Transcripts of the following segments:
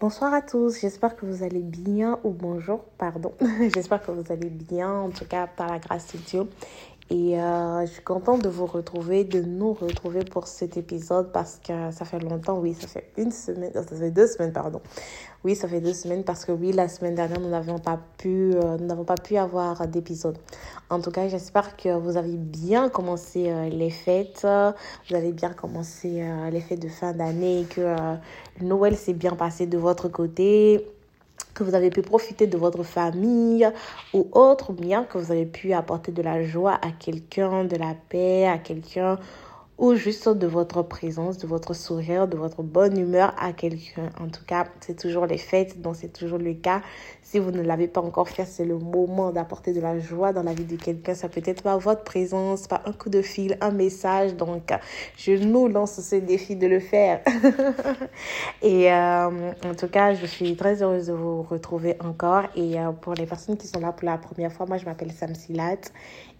Bonsoir à tous, j'espère que vous allez bien ou bonjour, pardon. j'espère que vous allez bien, en tout cas par la grâce de Dieu. Et euh, je suis contente de vous retrouver, de nous retrouver pour cet épisode parce que ça fait longtemps, oui, ça fait une semaine, ça fait deux semaines, pardon. Oui, ça fait deux semaines parce que oui, la semaine dernière, nous n'avons pas pu, euh, nous n'avons pas pu avoir d'épisode. En tout cas, j'espère que vous avez bien commencé euh, les fêtes, vous avez bien commencé les fêtes de fin d'année, que Noël s'est bien passé de votre côté que vous avez pu profiter de votre famille ou autre, bien que vous avez pu apporter de la joie à quelqu'un, de la paix à quelqu'un ou juste de votre présence, de votre sourire, de votre bonne humeur à quelqu'un. En tout cas, c'est toujours les fêtes, donc c'est toujours le cas. Si vous ne l'avez pas encore fait, c'est le moment d'apporter de la joie dans la vie de quelqu'un. Ça peut être pas votre présence, pas un coup de fil, un message. Donc, je nous lance ce défi de le faire. et euh, en tout cas, je suis très heureuse de vous retrouver encore. Et euh, pour les personnes qui sont là pour la première fois, moi, je m'appelle Sam Silat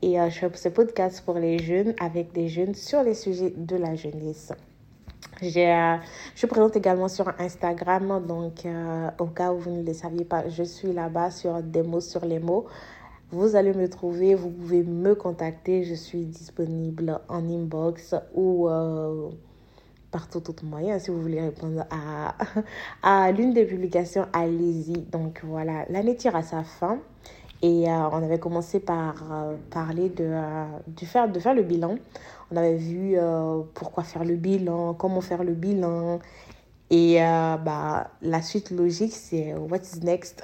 et euh, je fais ce podcast pour les jeunes avec des jeunes sur les sujets de la jeunesse. Euh, je présente également sur Instagram, donc euh, au cas où vous ne le saviez pas, je suis là-bas sur des mots sur les mots. Vous allez me trouver, vous pouvez me contacter, je suis disponible en inbox ou par tout autre moyen. Si vous voulez répondre à, à l'une des publications, allez-y. Donc voilà, l'année tire à sa fin. Et euh, on avait commencé par euh, parler de, euh, faire, de faire le bilan. On avait vu pourquoi faire le bilan, comment faire le bilan. Et bah, la suite logique, c'est what's next?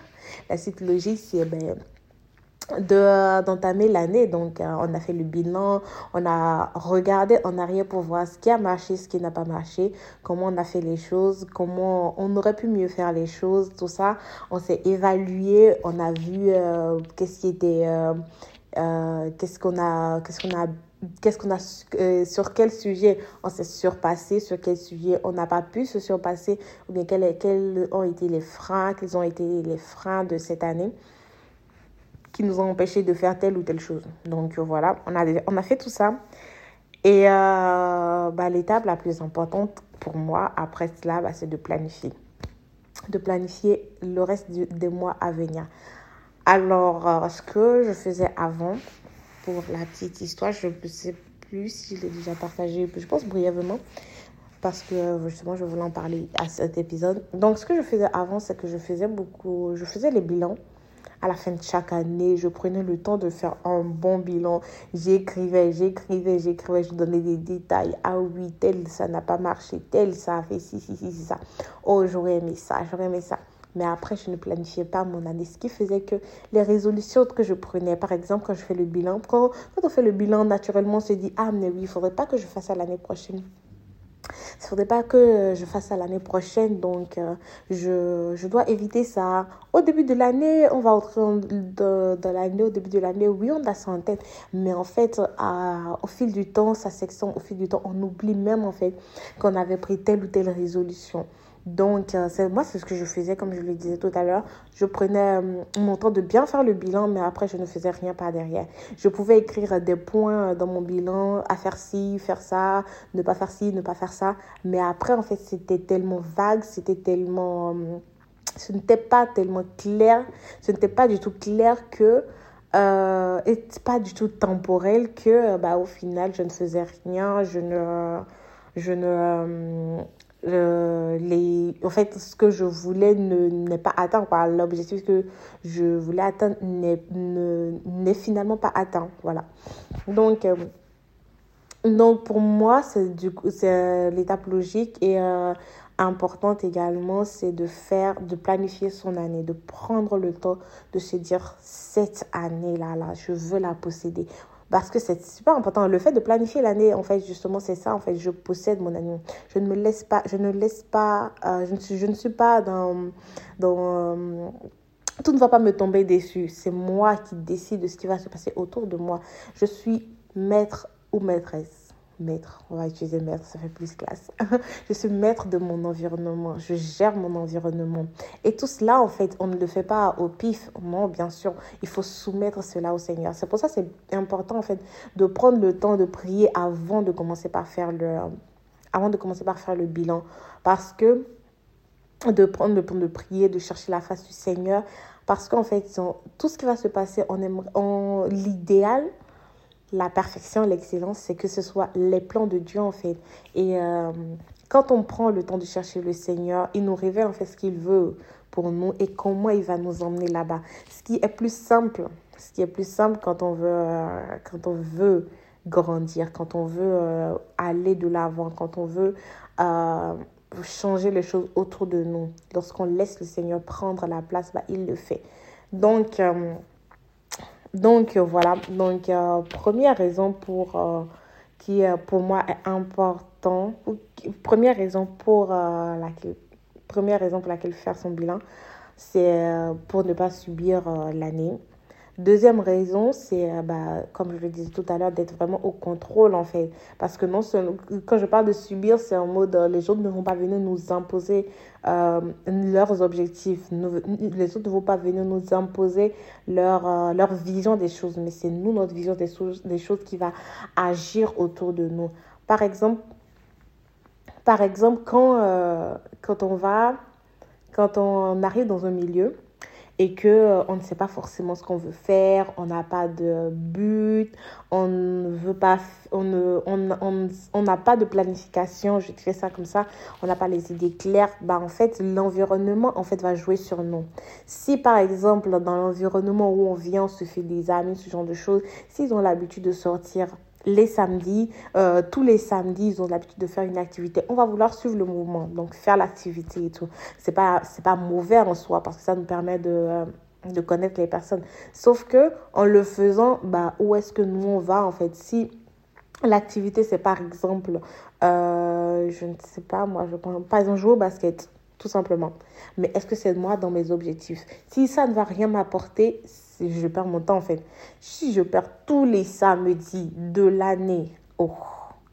la suite logique, c'est ben, de d'entamer l'année donc euh, on a fait le bilan on a regardé en arrière pour voir ce qui a marché ce qui n'a pas marché comment on a fait les choses comment on aurait pu mieux faire les choses tout ça on s'est évalué on a vu euh, qu'est-ce qui était euh, qu'est-ce qu'on a qu'est-ce qu'on a qu'est-ce a sur quel sujet on s'est surpassé sur quel sujet on n'a pas pu se surpasser ou bien quels, ont été les freins quels ont été les freins de cette année qui nous ont empêché de faire telle ou telle chose. Donc voilà, on a, fait tout ça. Et euh, bah, l'étape la plus importante pour moi après cela, bah, c'est de planifier. De planifier le reste des mois à venir. Alors, euh, ce que je faisais avant, pour la petite histoire, je ne sais plus si je l'ai déjà partagé, je pense brièvement, parce que justement, je voulais en parler à cet épisode. Donc, ce que je faisais avant, c'est que je faisais beaucoup, je faisais les bilans à la fin de chaque année, je prenais le temps de faire un bon bilan. J'écrivais, j'écrivais, j'écrivais, je donnais des détails. Ah oui, tel, ça n'a pas marché, tel, ça a fait ci, ci, ci, ça. Oh, j'aurais aimé ça, j'aurais aimé ça. Mais après, je ne planifiais pas mon année. Ce qui faisait que les résolutions que je prenais, par exemple, quand je fais le bilan, quand, quand on fait le bilan, naturellement, on se dit, ah, mais oui, il ne faudrait pas que je fasse ça l'année prochaine. Il ne faudrait pas que je fasse ça l'année prochaine, donc euh, je, je, dois éviter ça. Au début de l'année, on va entrer dans, l'année, au début de l'année, oui, on a ça en tête, mais en fait, à, au fil du temps, ça section, au fil du temps, on oublie même en fait qu'on avait pris telle ou telle résolution. Donc, euh, c'est moi, c'est ce que je faisais, comme je le disais tout à l'heure. Je prenais euh, mon temps de bien faire le bilan, mais après, je ne faisais rien par derrière. Je pouvais écrire des points dans mon bilan, à faire ci, faire ça, ne pas faire ci, ne pas faire ça. Mais après, en fait, c'était tellement vague, c'était tellement... Euh, ce n'était pas tellement clair, ce n'était pas du tout clair que... Euh, et pas du tout temporel que bah, au final je ne faisais rien je ne je ne euh, les, en fait, ce que je voulais n'est pas atteint. L'objectif que je voulais atteindre n'est finalement pas atteint. Voilà. Donc, euh, donc pour moi, c'est l'étape logique et euh, importante également, c'est de faire, de planifier son année, de prendre le temps de se dire cette année-là, là, je veux la posséder parce que c'est super important. Le fait de planifier l'année, en fait, justement, c'est ça. En fait, je possède mon année. Je ne me laisse pas, je ne laisse pas, euh, je, ne suis, pas dans, dans euh, tout ne va pas me tomber dessus. C'est moi qui décide de ce qui va se passer autour de moi. Je suis maître ou maîtresse maître. On va utiliser maître, ça fait plus classe. je suis maître de mon environnement. Je gère mon environnement. Et tout cela, en fait, on ne le fait pas au pif. Non, bien sûr, il faut soumettre cela au Seigneur. C'est pour ça que c'est important, en fait, de prendre le temps de prier avant de commencer par faire le, avant de commencer par faire le bilan. Parce que de prendre le temps de prier, de chercher la face du Seigneur. Parce qu'en fait, tout ce qui va se passer, en, en l'idéal, la perfection, l'excellence, c'est que ce soit les plans de Dieu en fait. Et euh, quand on prend le temps de chercher le Seigneur, il nous révèle en fait ce qu'il veut pour nous et comment il va nous emmener là-bas. Ce qui est plus simple, ce qui est plus simple quand on veut, euh, quand on veut grandir, quand on veut euh, aller de l'avant, quand on veut changer les choses autour de nous. Lorsqu'on laisse le Seigneur prendre la place, bah, il le fait. Donc, donc voilà, donc euh, première raison pour euh, qui euh, pour moi est important, première raison pour laquelle première raison pour laquelle faire son bilan, c'est pour ne pas subir l'année. Deuxième raison, c'est, euh, bah, comme je le disais tout à l'heure, d'être vraiment au contrôle, en fait. Parce que non quand je parle de subir, c'est en mode, euh, les autres ne vont pas venir nous imposer euh, leurs objectifs. les autres ne vont pas venir nous imposer leur, leur vision des choses. Mais c'est nous, notre vision des des choses qui va agir autour de nous. Par exemple, par exemple quand, quand on va, quand on arrive dans un milieu, et que euh, on ne sait pas forcément ce qu'on veut faire, on n'a pas de but, on ne veut pas on ne on on, on n'a pas de planification, je dirais ça comme ça, on n'a pas les idées claires, bah en fait l'environnement en fait va jouer sur nous. Si par exemple dans l'environnement où on vient, on se fait des amis, ce genre de choses, s'ils ont l'habitude de sortir les samedis, euh, tous les samedis, ils ont l'habitude de faire une activité. On va vouloir suivre le mouvement, donc faire l'activité et tout. C'est pas pas mauvais en soi parce que ça nous permet de euh, de connaître les personnes. Sauf que en le faisant, bah où est-ce que nous on va en fait? Si l'activité c'est par exemple, euh, je ne sais pas moi, je prends pas exemple jouer au basket tout simplement. Mais est-ce que c'est moi dans mes objectifs? Si ça ne va rien m'apporter, je perds mon temps en fait. Si je perds tous les samedis de l'année, oh,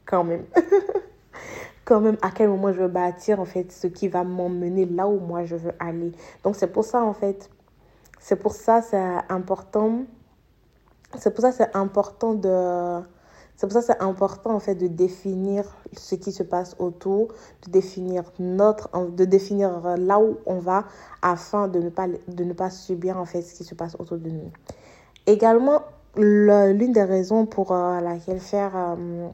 quand même. quand même, à quel moment je veux bâtir en fait ce qui va m'emmener là où moi je veux aller. Donc c'est pour ça en fait, c'est pour ça c'est important. C'est pour ça c'est important de c'est pour ça que c'est important en fait de définir ce qui se passe autour, de définir notre, de définir là où on va afin de ne pas, de ne pas subir en fait ce qui se passe autour de nous. Également, l'une des raisons pour euh, laquelle faire euh,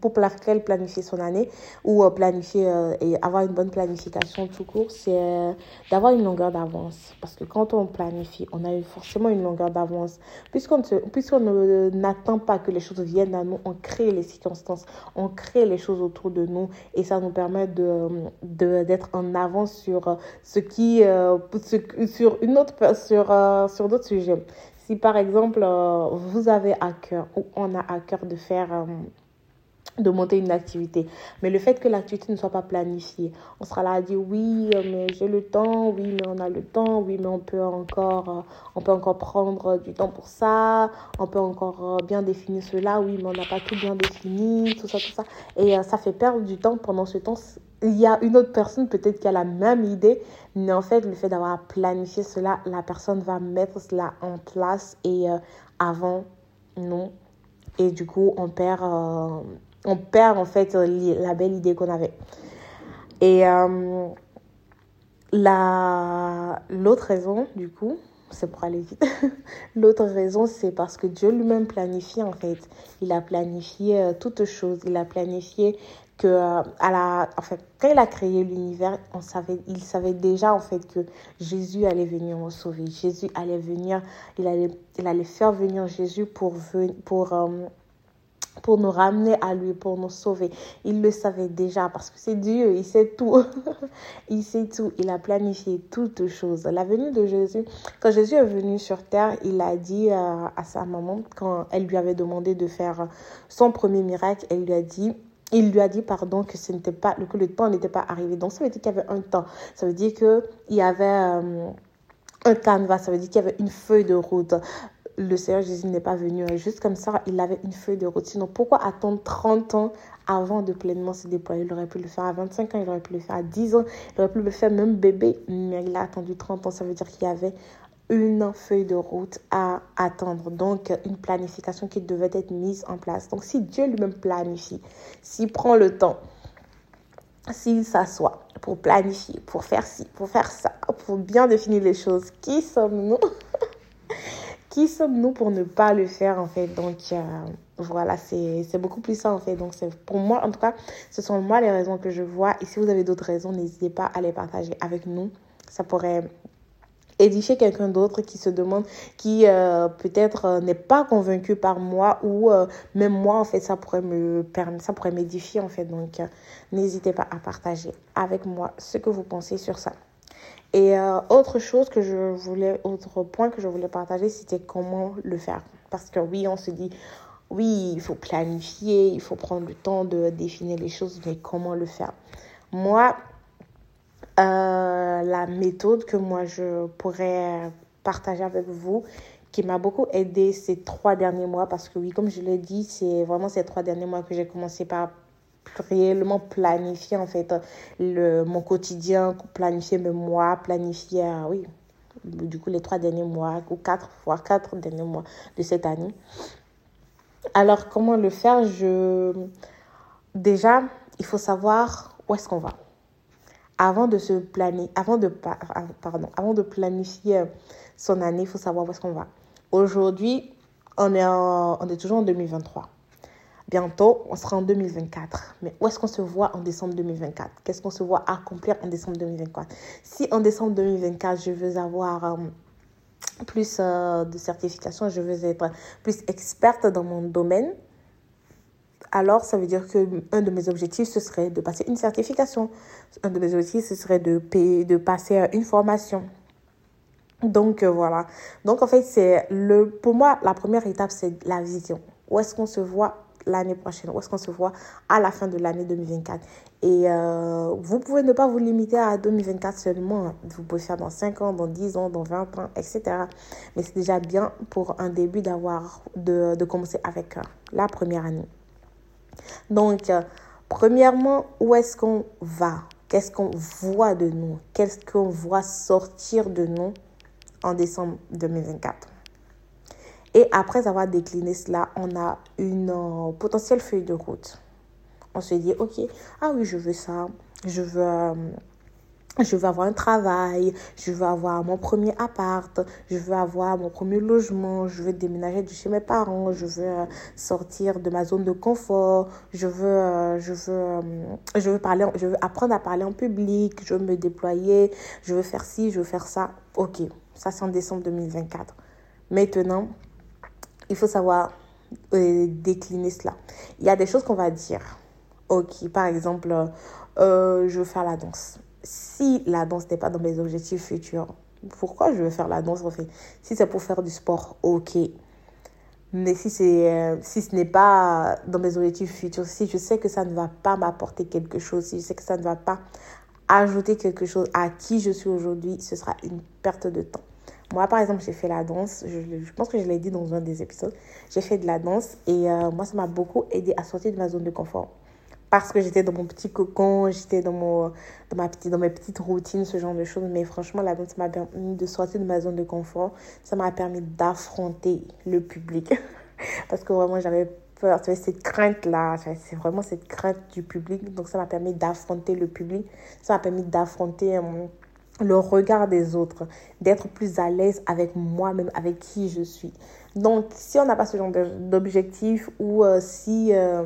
pour planifier son année ou euh, planifier euh, et avoir une bonne planification tout court, c'est euh, d'avoir une longueur d'avance. Parce que quand on planifie, on a forcément une longueur d'avance. Puisqu'on puisqu'on n'attend pas que les choses viennent à nous, on crée les circonstances, on crée les choses autour de nous et ça nous permet de d'être en avance sur ce qui sur une autre sur sur d'autres sujets. Si par exemple vous avez à cœur ou on a à cœur de faire de monter une activité. Mais le fait que l'activité ne soit pas planifiée, on sera là à dire oui, euh, mais j'ai le temps, oui, mais on a le temps, oui, mais on peut encore, euh, on peut encore prendre du temps pour ça, on peut encore euh, bien définir cela, oui, mais on n'a pas tout bien défini, tout ça, tout ça. Et ça fait perdre du temps pendant ce temps. Il y a une autre personne peut-être qui a la même idée, mais en fait, le fait d'avoir planifié cela, la personne va mettre cela en place et avant, non. Et du coup, on perd on perd en fait la belle idée qu'on avait. Et euh, l'autre raison, du coup, c'est pour aller vite. L'autre raison, c'est parce que Dieu lui-même planifie en fait. Il a planifié euh, toutes choses. Il a planifié que euh, à la, en fait, quand il a créé l'univers, on savait, il savait déjà en fait que Jésus allait venir nous sauver. Jésus allait venir, il allait, il allait faire venir Jésus pour, pour pour nous ramener à lui, pour nous sauver. Il le savait déjà parce que c'est Dieu, il sait tout. il sait tout, il a planifié toutes choses. La venue de Jésus, quand Jésus est venu sur terre, il a dit à, sa maman, quand elle lui avait demandé de faire son premier miracle, elle lui a dit, il lui a dit pardon que ce pas que le temps n'était pas arrivé. Donc ça veut dire qu'il y avait un temps. Ça veut dire que il y avait euh, un canevas, ça veut dire qu'il y avait une feuille de route le Seigneur Jésus n'est pas venu juste comme ça, il avait une feuille de route. Sinon, pourquoi attendre 30 ans avant de pleinement se déployer? Il aurait pu le faire à 25 ans, il aurait pu le faire à 10 ans, il aurait pu le faire même bébé, mais il a attendu 30 ans. Ça veut dire qu'il y avait une feuille de route à attendre, donc une planification qui devait être mise en place. Donc si Dieu lui-même planifie, s'il prend le temps, s'il s'assoit pour planifier, pour faire ci, pour faire ça, pour bien définir les choses, qui sommes-nous? Qui sommes-nous pour ne pas le faire en fait? Donc euh, voilà, c'est beaucoup plus ça en fait. Donc c'est pour moi, en tout cas, ce sont moi les raisons que je vois. Et si vous avez d'autres raisons, n'hésitez pas à les partager avec nous. Ça pourrait édifier quelqu'un d'autre qui se demande, qui euh, peut-être euh, n'est pas convaincu par moi ou même moi, en fait, ça pourrait me permettre, ça pourrait m'édifier, en fait. Donc, n'hésitez pas à partager avec moi ce que vous pensez sur ça. Et autre chose que je voulais, autre point que je voulais partager, c'était comment le faire. Parce que oui, on se dit, oui, il faut planifier, il faut prendre le temps de définir les choses, mais comment le faire? Moi, euh, la méthode que moi je pourrais partager avec vous qui m'a beaucoup aidé ces trois derniers mois parce que oui, comme je l'ai dit, c'est vraiment ces trois derniers mois que j'ai commencé par réellement planifier en fait le, mon quotidien, planifier mes mois, planifier, euh, oui, du coup les trois derniers mois ou quatre, voire quatre derniers mois de cette année. Alors comment le faire? Je... Déjà, il faut savoir où est-ce qu'on va avant de se planifier, avant de, pardon, avant de planifier son année, il faut savoir où est-ce qu'on va. Aujourd'hui, on est, on est toujours en 2023. Bientôt, on sera en 2024. Mais où est-ce qu'on se voit en décembre 2024 Qu'est-ce qu'on se voit accomplir en décembre 2024 Si en décembre 2024, je veux avoir euh, plus euh, de certification, je veux être plus experte dans mon domaine, alors ça veut dire que un de mes objectifs, ce serait de passer une certification. Un de mes objectifs, ce serait de, payer, de passer une formation. Donc euh, voilà. Donc en fait, c'est le pour moi la première étape c'est la vision. Où est-ce qu'on se voit l'année prochaine Où est-ce qu'on se voit à la fin de l'année 2024 Et euh, vous pouvez ne pas vous limiter à 2024 seulement. Vous pouvez faire dans 5 ans, dans 10 ans, dans 20 ans, etc. Mais c'est déjà bien pour un début d'avoir de, de commencer avec euh, la première année. Donc, euh, premièrement, où est-ce qu'on va? Qu'est-ce qu'on voit de nous? Qu'est-ce qu'on voit sortir de nous en décembre 2024 Et après avoir décliné cela, on a une euh, potentielle feuille de route. On se dit, ok, ah oui, je veux ça, je veux... Euh, je veux avoir un travail, je veux avoir mon premier appart, je veux avoir mon premier logement, je veux déménager de chez mes parents, je veux euh, sortir de ma zone de confort, je veux, je veux, je veux, parler, je veux apprendre à parler en public, je veux me déployer, je veux faire ci, je veux faire ça. Ok, ça c'est en décembre 2024. Maintenant, il faut savoir décliner cela. Il y a des choses qu'on va dire. Ok, par exemple, je veux faire la danse si la danse n'est pas dans mes objectifs futurs, pourquoi je veux faire la danse en fait? Si c'est pour faire du sport, ok. Mais si, euh, si ce n'est pas dans mes objectifs futurs, si je sais que ça ne va pas m'apporter quelque chose, si je sais que ça ne va pas ajouter quelque chose à qui je suis aujourd'hui, ce sera une perte de temps. Moi, par exemple, j'ai fait la danse, je, pense que je l'ai dit dans un des épisodes, j'ai fait de la danse et euh, moi, ça m'a beaucoup aidé à sortir de ma zone de confort parce que j'étais dans mon petit cocon, j'étais dans, mon, dans, ma petite, dans mes petites routines, ce genre de choses. Mais franchement, la danse m'a permis de sortir de ma zone de confort. Ça m'a permis d'affronter le public. parce que vraiment, j'avais peur. Tu cette crainte-là, c'est vraiment cette crainte du public. Donc, ça m'a permis d'affronter le public. Ça m'a permis d'affronter euh, le regard des autres, d'être plus à l'aise avec moi-même, avec qui je suis. Donc, si on n'a pas ce genre d'objectif ou euh, si... Euh,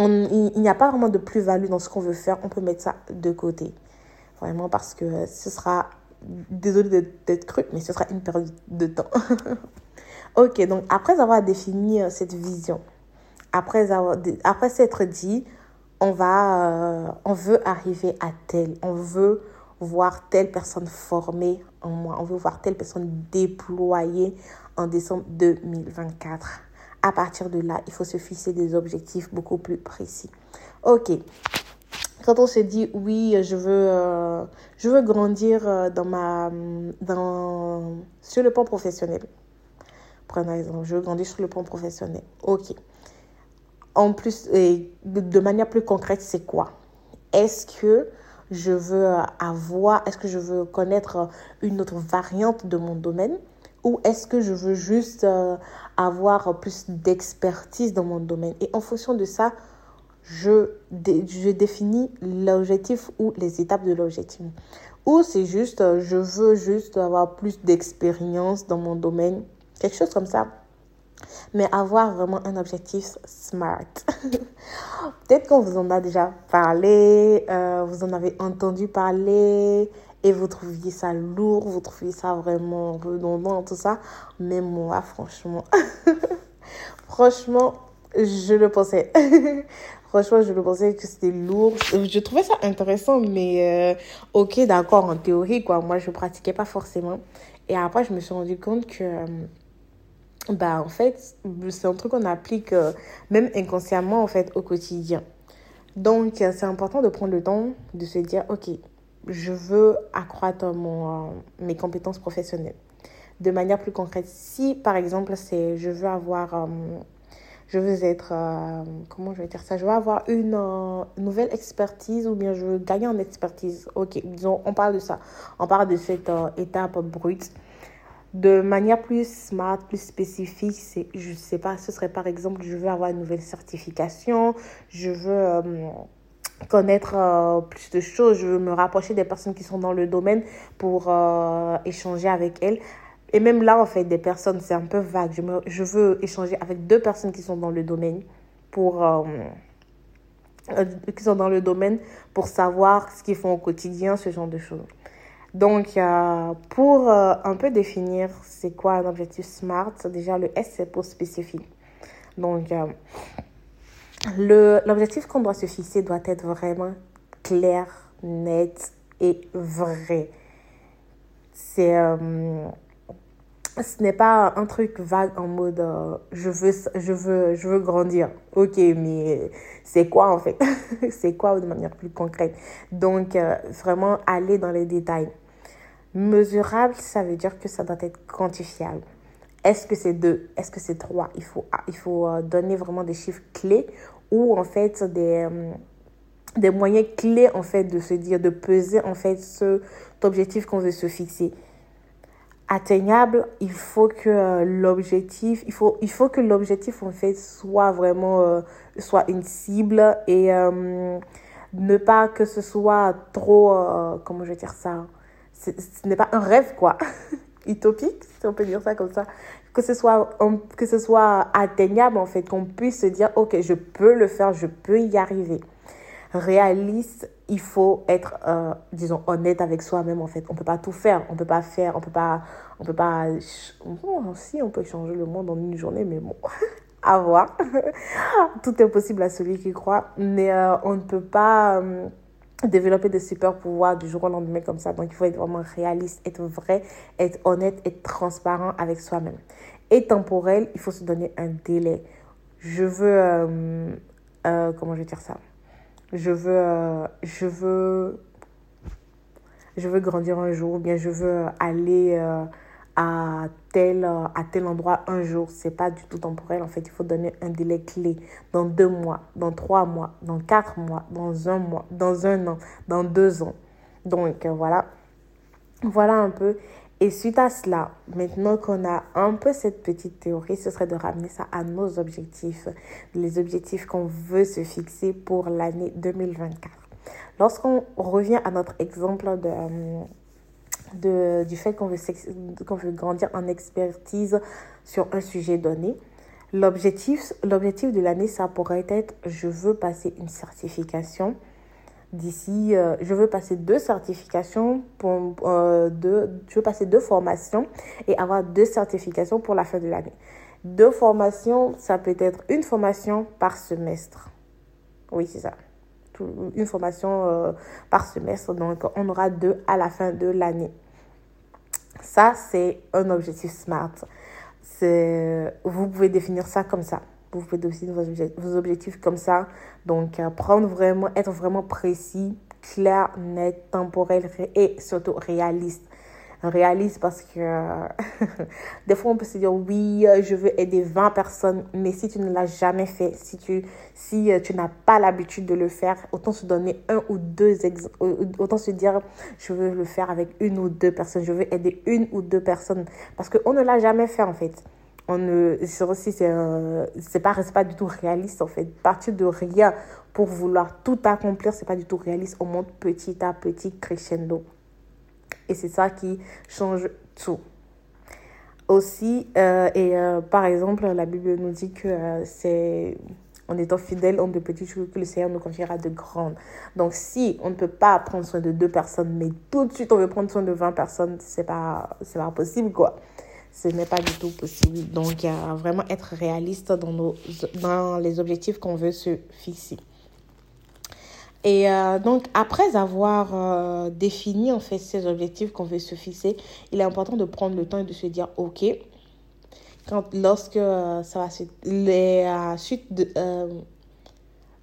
il, n'y a pas vraiment de plus-value dans ce qu'on veut faire, on peut mettre ça de côté. Vraiment parce que ce sera, désolé d'être cru, mais ce sera une période de temps. ok, donc après avoir défini euh, cette vision, après, après s'être dit, on va, on veut arriver à tel, on veut voir telle personne formée en moi, on veut voir telle personne déployée en décembre 2024 à partir de là, il faut se fixer des objectifs beaucoup plus précis. Ok. Quand on se dit oui, je veux, euh, je veux grandir euh, dans ma, dans, sur le plan professionnel. Prenons exemple, je veux grandir sur le plan professionnel. Ok. En plus, et de manière plus concrète, c'est quoi? Est-ce que je veux avoir, est-ce que je veux connaître une autre variante de mon domaine? Ou est-ce que je veux juste euh, avoir plus d'expertise dans mon domaine? Et en fonction de ça, je, je définis l'objectif ou les étapes de l'objectif. Ou c'est juste, euh, je veux juste avoir plus d'expérience dans mon domaine, quelque chose comme ça. Mais avoir vraiment un objectif smart. Peut-être qu'on vous en a déjà parlé, euh, vous en avez entendu parler et vous trouviez ça lourd, vous trouviez ça vraiment redondant, tout ça. Mais moi, franchement, franchement, je le pensais. Franchement, je le pensais que c'était lourd. Je trouvais ça intéressant, mais euh, ok, d'accord, en théorie, quoi. Moi, je pratiquais pas forcément. Et après, je me suis rendu compte que, euh, bah, en fait, c'est un truc qu'on applique euh, même inconsciemment, en fait, au quotidien. Donc, c'est important de prendre le temps de se dire, ok, je veux accroître mon, mes compétences professionnelles. De manière plus concrète, si par exemple, c'est je veux avoir je veux être, euh, comment je vais dire ça, je veux avoir une euh, nouvelle expertise ou bien je veux gagner en expertise. Ok, disons, on parle de ça. On parle de cette euh, étape brute. De manière plus smart, plus spécifique, c'est, je sais pas, ce serait par exemple, je veux avoir une nouvelle certification, je veux connaître plus de choses, je veux me rapprocher des personnes qui sont dans le domaine pour échanger avec elles. Et même là, en fait, des personnes, c'est un peu vague. Je, veux échanger avec deux personnes qui sont dans le domaine pour... Euh, euh, qui sont dans le domaine pour savoir ce qu'ils font au quotidien, ce genre de choses. Donc, euh, pour un peu définir c'est quoi un objectif SMART, déjà le S c'est pour spécifique. Donc, l'objectif qu'on doit se fixer doit être vraiment clair, net et vrai. C'est ce n'est pas un truc vague en mode euh, je veux je veux je veux grandir. OK, mais c'est quoi en fait? C'est quoi de manière plus concrète? Donc euh, vraiment aller dans les détails. Mesurable, ça veut dire que ça doit être quantifiable. Est-ce que c'est deux? Est-ce que c'est trois? Il faut il faut euh, donner vraiment des chiffres clés ou en fait des des moyens clés en fait de se dire de peser en fait ce objectif qu'on veut se fixer atteignable, il faut que euh, l'objectif, il faut, il faut que l'objectif en fait soit vraiment euh, soit une cible et euh, ne pas que ce soit trop, comment je vais dire ça, ce n'est pas un rêve quoi, utopique si on peut dire ça comme ça, que ce soit, que ce soit atteignable en fait, qu'on puisse se dire ok je peux le faire, je peux y arriver. Réaliste, il faut être, euh, disons, honnête avec soi-même en fait. On peut pas tout faire, on peut pas faire, on peut pas, on peut pas. Bon, si on peut changer le monde en une journée, mais bon, à voir. tout est possible à celui qui croit, mais euh, on ne peut pas. Euh, développer des super pouvoirs du jour au lendemain comme ça. Donc, il faut être vraiment réaliste, être vrai, être honnête, être transparent avec soi-même. Et temporel, il faut se donner un délai. Je veux, comment je vais dire ça? Je veux, euh, je veux, je veux grandir un jour, ou bien je veux aller euh, à, tel, à tel endroit un jour. C'est pas du tout temporel. En fait, il faut donner un délai clé dans deux mois, dans trois mois, dans quatre mois, dans un mois, dans un an, dans deux ans. Donc, euh, voilà. Voilà un peu. Et suite à cela, maintenant qu'on a un peu cette petite théorie, ce serait de ramener ça à nos objectifs, les objectifs qu'on veut se fixer pour l'année 2024. Lorsqu'on revient à notre exemple de, de du fait qu'on veut, veut grandir en expertise sur un sujet donné, l'objectif de l'année, ça pourrait être je veux passer une certification d'ici, euh, je veux passer deux certifications, pour, euh, deux, je veux passer deux formations et avoir deux certifications pour la fin de l'année. Deux formations, ça peut être une formation par semestre. Oui, c'est ça. Une formation euh, par semestre, donc on aura deux à la fin de l'année. Ça, c'est un objectif SMART. Vous pouvez définir ça comme ça. Vous pouvez définir vos objectifs comme ça. Donc, euh, prendre vraiment, être vraiment précis, clair, net, temporel et surtout réaliste. Réaliste parce que des fois on peut se dire oui, euh, je veux aider 20 personnes, mais si tu ne l'as jamais fait, si tu, si euh, tu n'as pas l'habitude de le faire, autant se donner un ou deux autant se dire je veux le faire avec une ou deux personnes, je veux aider une ou deux personnes parce qu'on ne l'a jamais fait en fait on ne c'est pas c'est pas du tout réaliste en fait. Partir de rien pour vouloir tout accomplir c'est pas du tout réaliste. On monte petit à petit crescendo. Et c'est ça qui change tout. Aussi euh, et euh, par exemple la Bible nous dit que euh, c'est en étant fidèle en de petites choses que le Seigneur nous confiera de grandes. Donc, si on ne peut pas prendre soin de deux personnes, mais tout de suite on veut prendre soin de 20 personnes, c'est pas, c'est pas possible, quoi ce n'est pas du tout possible. Donc, il y a vraiment être réaliste dans, nos, dans les objectifs qu'on veut se fixer. Et euh, donc, après avoir euh, défini en fait ces objectifs qu'on veut se fixer, il est important de prendre le temps et de se dire, OK, quand, lorsque euh, ça va les, suite, de,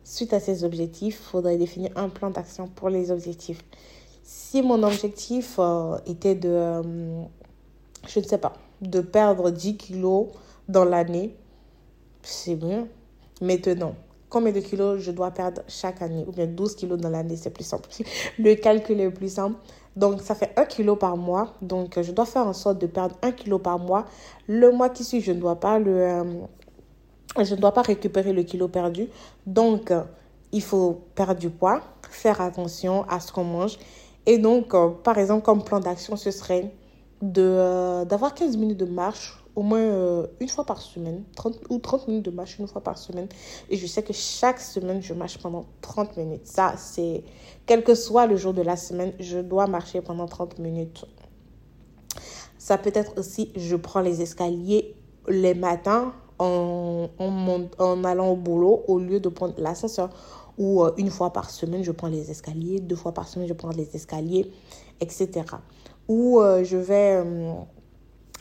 suite à ces objectifs, il faudrait définir un plan d'action pour les objectifs. Si mon objectif était de, je ne sais pas, de perdre 10 kilos dans l'année, c'est bien. Maintenant, combien de kilos je dois perdre chaque année? Ou bien 12 kilos dans l'année, c'est plus simple. Le calcul est plus simple. Donc, ça fait 1 kilo par mois. Donc, je dois faire en sorte de perdre 1 kilo par mois. Le mois qui suit, je ne dois pas le... Euh, je ne dois pas récupérer le kilo perdu. Donc, il faut perdre du poids, faire attention à ce qu'on mange. Et donc, euh, par exemple, comme plan d'action, ce serait euh, d'avoir 15 minutes de marche au moins euh, une fois par semaine, 30 ou 30 minutes de marche une fois par semaine. Et je sais que chaque semaine, je marche pendant 30 minutes. Ça, c'est, quel que soit le jour de la semaine, je dois marcher pendant 30 minutes. Ça peut être aussi, je prends les escaliers les matins en, en, en allant au boulot au lieu de prendre l'ascenseur. Ou euh, une fois par semaine, je prends les escaliers. Deux fois par semaine, je prends les escaliers, etc où euh, je vais... Euh,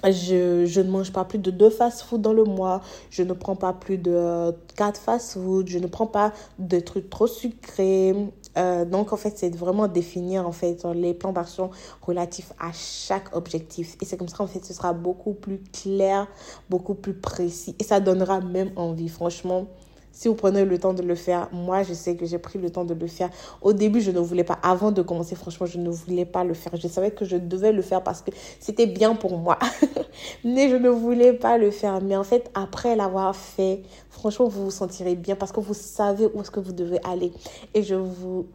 je, je, ne mange pas plus de deux fast-food dans le mois. Je ne prends pas plus de quatre fast-food. Je ne prends pas de trucs trop sucrés. Euh, donc, en fait, c'est vraiment définir, en fait, les plans d'action relatifs à chaque objectif. Et c'est comme ça, en fait, ce sera beaucoup plus clair, beaucoup plus précis. Et ça donnera même envie. Franchement, si vous prenez le temps de le faire, moi, je sais que j'ai pris le temps de le faire. Au début, je ne voulais pas. Avant de commencer, franchement, je ne voulais pas le faire. Je savais que je devais le faire parce que c'était bien pour moi. Mais je ne voulais pas le faire. Mais en fait, après l'avoir fait, franchement, vous vous sentirez bien parce que vous savez où est-ce que vous devez aller. Et je vous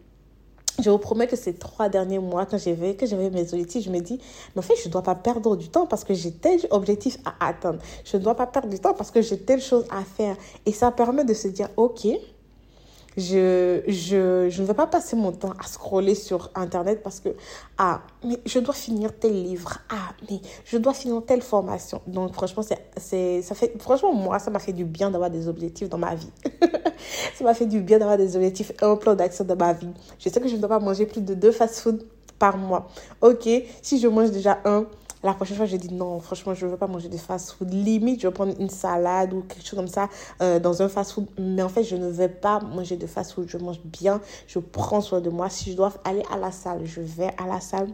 je vous promets que ces trois derniers mois, quand j'avais, que j'avais mes objectifs, je me dis, mais en fait, je ne dois pas perdre du temps parce que j'ai tel objectif à atteindre. Je ne dois pas perdre du temps parce que j'ai telle chose à faire. Et ça permet de se dire, OK, je, je, je ne vais pas passer mon temps à scroller sur Internet parce que, ah, mais je dois finir tel livre. Ah, mais je dois finir telle formation. Donc, franchement, ça fait, franchement, moi, ça m'a fait du bien d'avoir des objectifs dans ma vie. ça m'a fait du bien d'avoir des objectifs et un plan d'action dans ma vie. Je sais que je ne dois pas manger plus de deux fast-food par mois. Ok, si je mange déjà un, la prochaine fois, j'ai dit non, franchement, je ne veux pas manger de fast-food. Limite, je vais prendre une salade ou quelque chose comme ça euh, dans un fast-food. Mais en fait, je ne vais pas manger de fast-food. Je mange bien, je prends soin de moi. Si je dois aller à la salle, je vais à la salle.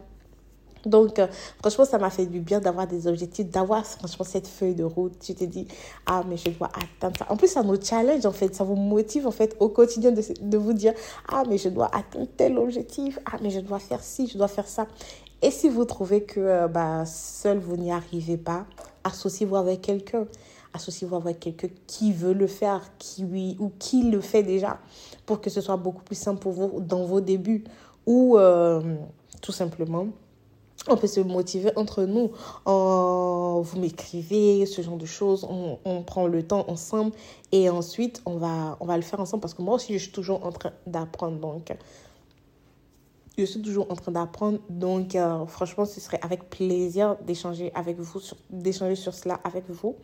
Donc, euh, franchement, ça m'a fait du bien d'avoir des objectifs, d'avoir franchement cette feuille de route. Tu te dis, ah, mais je dois atteindre ça. En plus, ça nous challenge, en fait. Ça vous motive, en fait, au quotidien de, de vous dire, ah, mais je dois atteindre tel objectif. Ah, mais je dois faire ci, je dois faire ça. Et si vous trouvez que euh, bah, seul vous n'y arrivez pas, associez-vous avec quelqu'un. Associez-vous avec quelqu'un qui veut le faire, qui oui, ou qui le fait déjà, pour que ce soit beaucoup plus simple pour vous dans vos débuts. Ou euh, tout simplement, on peut se motiver entre nous. vous m'écrivez, ce genre de choses. On, on, prend le temps ensemble et ensuite on va, on va le faire ensemble parce que moi aussi je suis toujours en train d'apprendre. Donc je suis toujours en train d'apprendre. Donc, euh, franchement, ce serait avec plaisir d'échanger avec vous, d'échanger sur cela avec vous.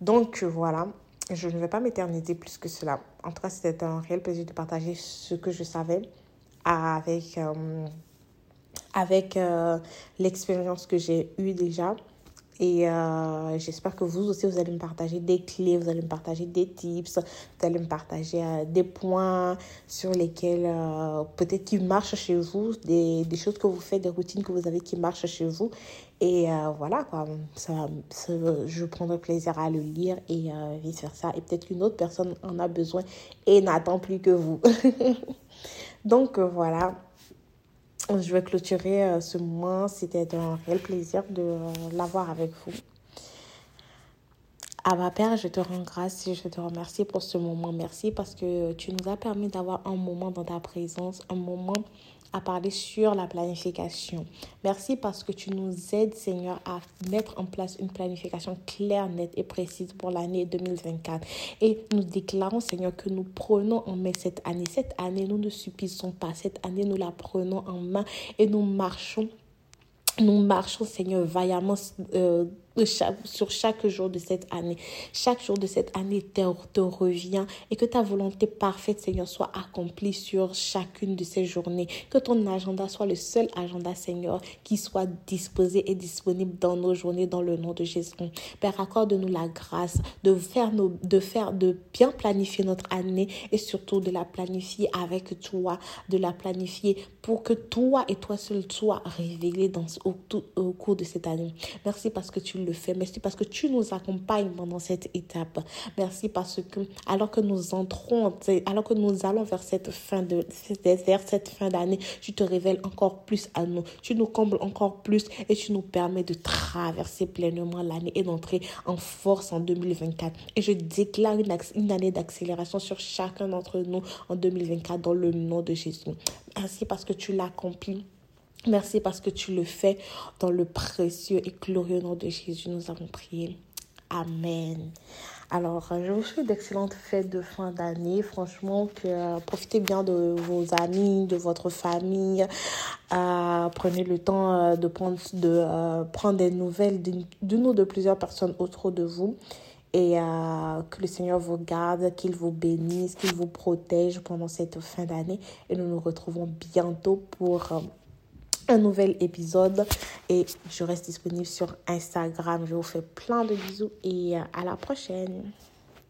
Donc, voilà. Je ne vais pas m'éterniser plus que cela. En tout cas, c'était un réel plaisir de partager ce que je savais avec, euh, avec euh, l'expérience que j'ai eue déjà. Et euh, j'espère que vous aussi, vous allez me partager des clés, vous allez me partager des tips, vous allez me partager euh, des points sur lesquels euh, peut-être qui marchent chez vous, des, des, choses que vous faites, des routines que vous avez qui marchent chez vous. Et voilà, quoi, ça, je prendrai plaisir à le lire et vice-versa. Et peut-être qu'une autre personne en a besoin et n'attend plus que vous. Donc voilà je vais clôturer euh, ce mois. C'était un réel plaisir de euh, l'avoir avec vous. Abba Père, je te rends grâce et je te remercie pour ce moment. Merci parce que tu nous as permis d'avoir un moment dans ta présence, un moment à parler sur la planification. Merci parce que tu nous aides, Seigneur, à mettre en place une planification claire, nette et précise pour l'année 2024. Et nous déclarons, Seigneur, que nous prenons en main cette année. Cette année, nous ne subissons pas. Cette année, nous la prenons en main et nous marchons nous marchons, Seigneur, vaillamment euh, sur chaque jour de cette année. Chaque jour de cette année te, te revient et que ta volonté parfaite, Seigneur, soit accomplie sur chacune de ces journées. Que ton agenda soit le seul agenda, Seigneur, qui soit disposé et disponible dans nos journées dans le nom de Jésus. Père, accorde-nous la grâce de faire, de bien planifier notre année et surtout de la planifier avec toi, de la planifier pour que toi et toi seul sois révélés dans, au, au cours de cette année. Merci parce que tu le fais. Merci parce que tu nous accompagnes pendant cette étape. Merci parce que alors que nous entrons, alors que nous allons vers cette fin de vers cette fin d'année, tu te révèles encore plus à nous. Tu nous combles encore plus et tu nous permets de traverser pleinement l'année et d'entrer en force en 2024. Et je déclare une, année d'accélération sur chacun d'entre nous en 2024 dans le nom de Jésus. Merci parce que tu l'accomplis Merci parce que tu le fais dans le précieux et glorieux nom de Jésus. Nous avons prié. Amen. Alors, je vous souhaite d'excellentes fêtes de fin d'année. Franchement, que, euh, profitez bien de vos amis, de votre famille. Euh, prenez le temps euh, de, prendre, de prendre des nouvelles d'une ou de plusieurs personnes autour de vous. Et que le Seigneur vous garde, qu'il vous bénisse, qu'il vous protège pendant cette fin d'année. Et nous nous retrouvons bientôt pour un nouvel épisode et je reste disponible sur Instagram. Je vous fais plein de bisous et à la prochaine.